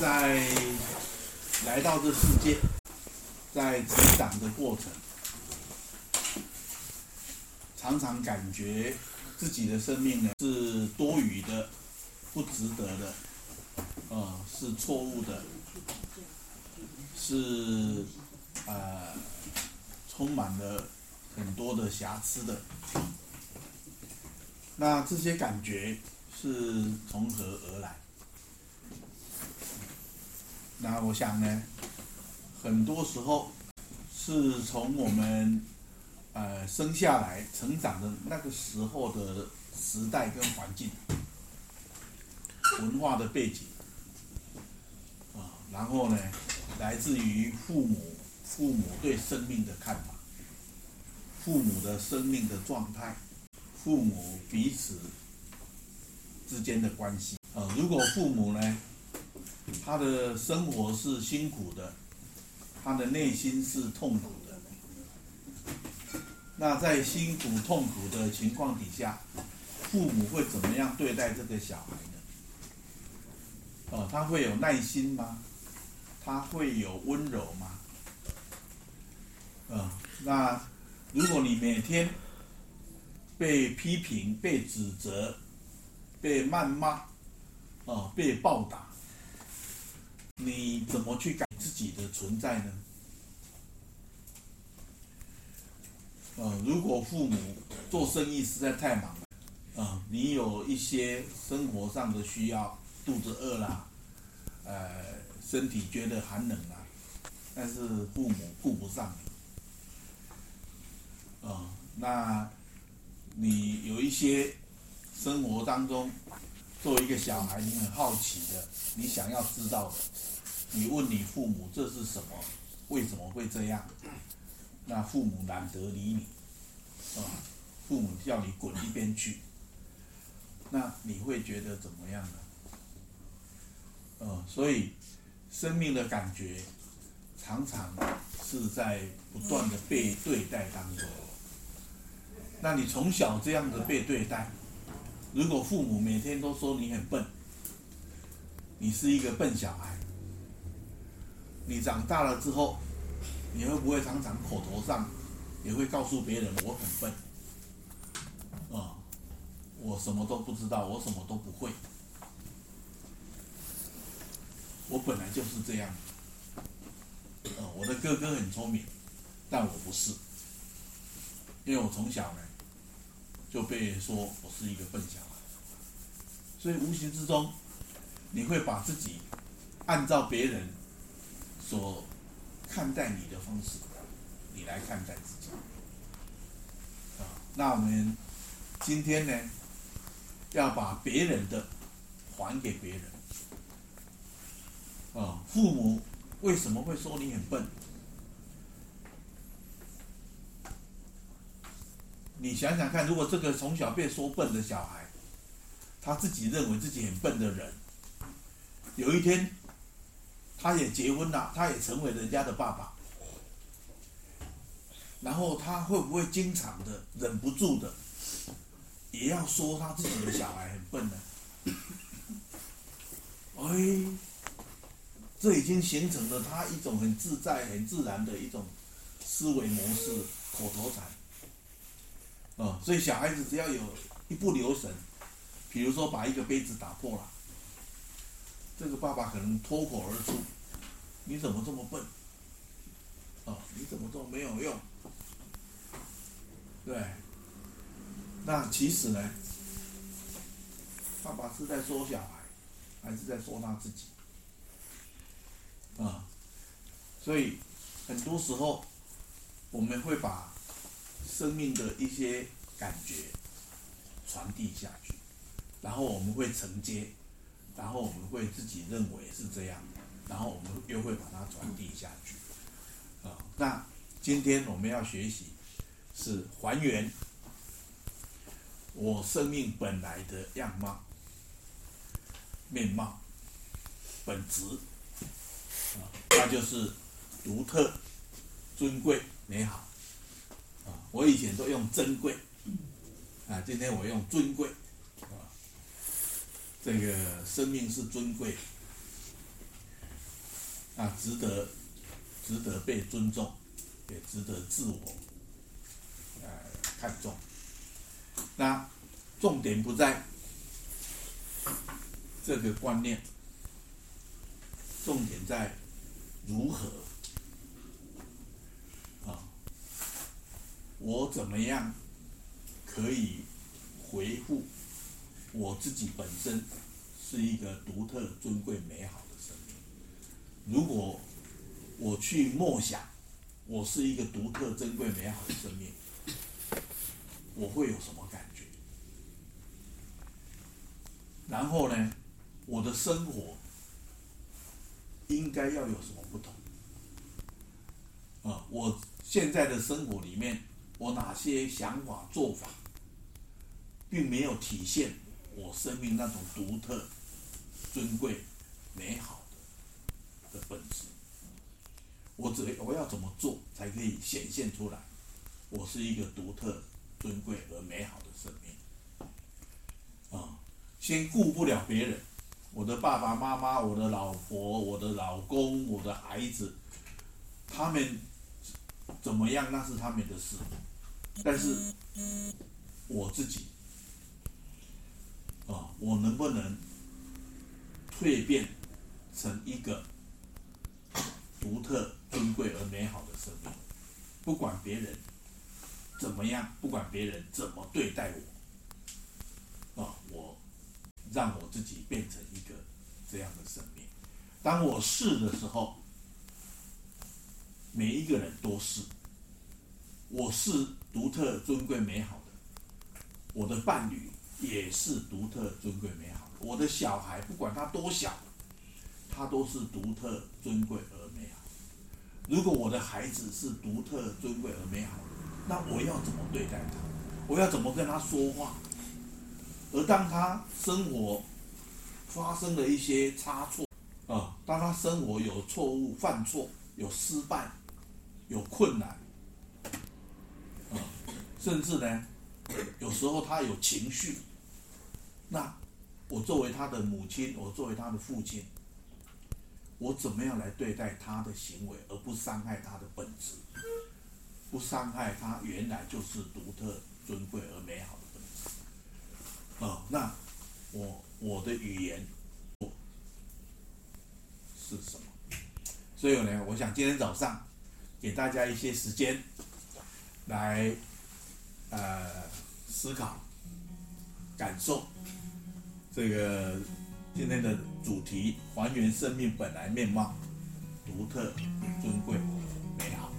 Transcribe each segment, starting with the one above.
在来到这世界，在成长的过程，常常感觉自己的生命呢是多余的、不值得的，呃，是错误的，是呃充满了很多的瑕疵的。那这些感觉是从何而来？那我想呢，很多时候是从我们呃生下来成长的那个时候的时代跟环境、文化的背景啊，然后呢，来自于父母父母对生命的看法，父母的生命的状态，父母彼此之间的关系啊，如果父母呢，他的生活是辛苦的，他的内心是痛苦的。那在辛苦痛苦的情况底下，父母会怎么样对待这个小孩呢？哦，他会有耐心吗？他会有温柔吗？嗯，那如果你每天被批评、被指责、被谩骂，哦，被暴打。你怎么去改自己的存在呢？呃，如果父母做生意实在太忙了，呃，你有一些生活上的需要，肚子饿啦，呃，身体觉得寒冷啦，但是父母顾不上你，呃，那你有一些生活当中，作为一个小孩，你很好奇的，你想要知道的。你问你父母这是什么？为什么会这样？那父母懒得理你，啊，父母叫你滚一边去。那你会觉得怎么样呢？呃，所以生命的感觉常常是在不断的被对待当中。那你从小这样的被对待，如果父母每天都说你很笨，你是一个笨小孩。你长大了之后，你会不会常常口头上也会告诉别人我很笨？啊，我什么都不知道，我什么都不会。我本来就是这样。呃，我的哥哥很聪明，但我不是，因为我从小呢就被说我是一个笨小孩，所以无形之中你会把自己按照别人。所看待你的方式，你来看待自己。啊，那我们今天呢，要把别人的还给别人。啊，父母为什么会说你很笨？你想想看，如果这个从小被说笨的小孩，他自己认为自己很笨的人，有一天。他也结婚了，他也成为人家的爸爸，然后他会不会经常的忍不住的，也要说他自己的小孩很笨呢？哎，这已经形成了他一种很自在、很自然的一种思维模式，口头禅。哦，所以小孩子只要有一不留神，比如说把一个杯子打破了。这个爸爸可能脱口而出：“你怎么这么笨？哦，你怎么这么没有用？”对，那其实呢，爸爸是在说小孩，还是在说他自己？啊，所以很多时候我们会把生命的一些感觉传递下去，然后我们会承接。然后我们会自己认为是这样，然后我们又会把它传递下去，啊，那今天我们要学习是还原我生命本来的样貌、面貌、本质，啊，那就是独特、尊贵、美好，啊，我以前都用珍贵，啊，今天我用尊贵。啊这个生命是尊贵，啊，值得值得被尊重，也值得自我呃看重。那重点不在这个观念，重点在如何啊，我怎么样可以回复我自己本身是一个独特、尊贵、美好？如果我去默想，我是一个独特、珍贵、美好的生命，我会有什么感觉？然后呢，我的生活应该要有什么不同？啊，我现在的生活里面，我哪些想法做法，并没有体现我生命那种独特、尊贵、美好的本质。我只我要怎么做才可以显现出来？我是一个独特、尊贵而美好的生命啊。先顾不了别人，我的爸爸妈妈、我的老婆、我的老公、我的孩子，他们怎么样那是他们的事，但是我自己，啊，我能不能蜕变成一个独特、尊贵而美好的生命？不管别人怎么样，不管别人怎么对待我，啊，我。让我自己变成一个这样的生命。当我是的时候，每一个人都是。我是独特、尊贵、美好的。我的伴侣也是独特、尊贵、美好的。我的小孩不管他多小，他都是独特、尊贵而。如果我的孩子是独特、尊贵而美好的，那我要怎么对待他？我要怎么跟他说话？而当他生活发生了一些差错，啊，当他生活有错误、犯错、有失败、有困难，啊，甚至呢，有时候他有情绪，那我作为他的母亲，我作为他的父亲，我怎么样来对待他的行为，而不伤害他的本质，不伤害他原来就是独特、尊贵而美好的本质。哦，那我我的语言是什么？所以呢，我想今天早上给大家一些时间来呃思考、感受这个今天的主题：还原生命本来面貌，独特、尊贵、美好。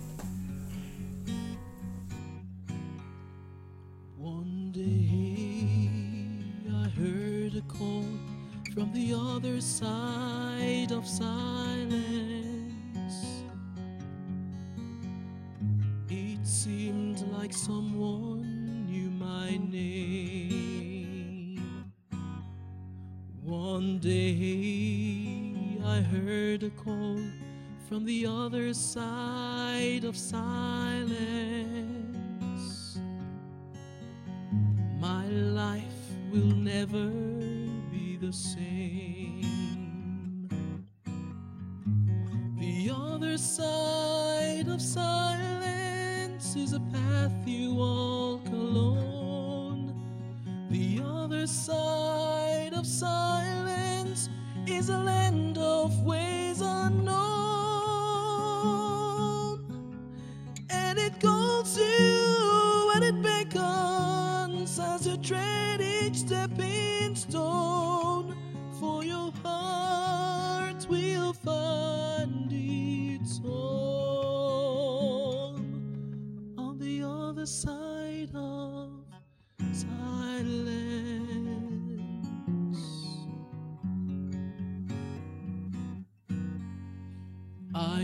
I day I heard a call from the other side of silence. My life will never be the same. The other side of silence is a path you walk alone. The other side of silence is a land of ways unknown, and it goes to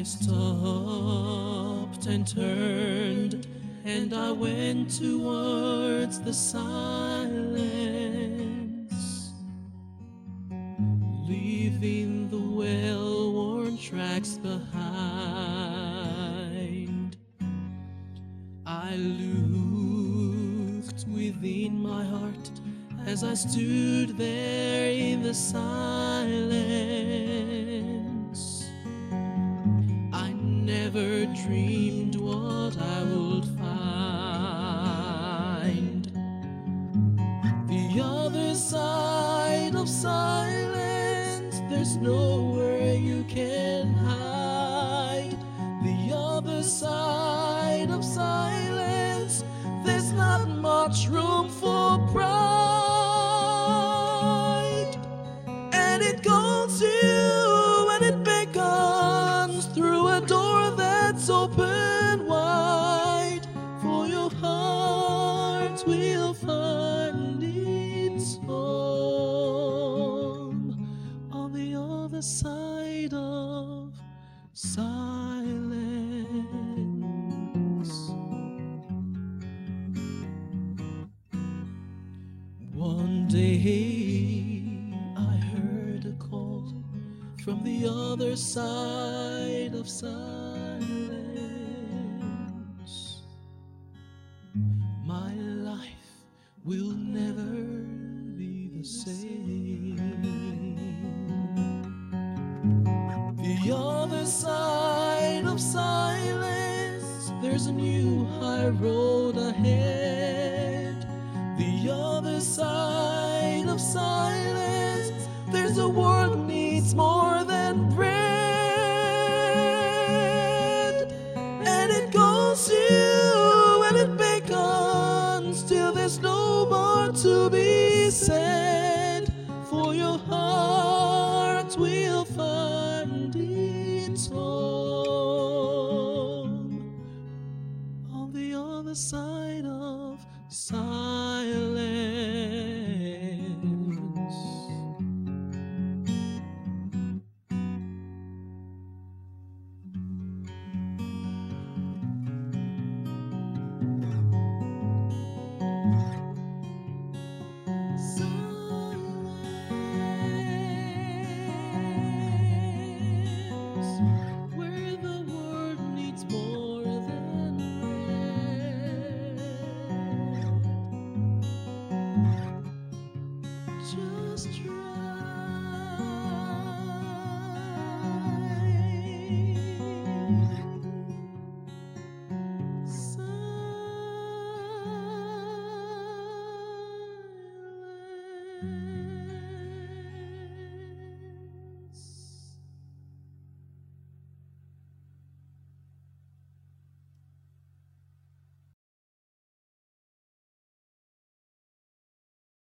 stopped and turned, and I went towards the silence, leaving the well-worn tracks behind. I looked within my heart as I stood there in the silence. Dreamed what I would find. The other side of silence, there's nowhere you can hide. The other side of silence, there's not much room for pride. And it calls you open wide. For your heart will find its home on the other side of silence. One day I heard a call from the other side of silence. Other side of silence, there's a new high road ahead. The other side of silence, there's a world needs more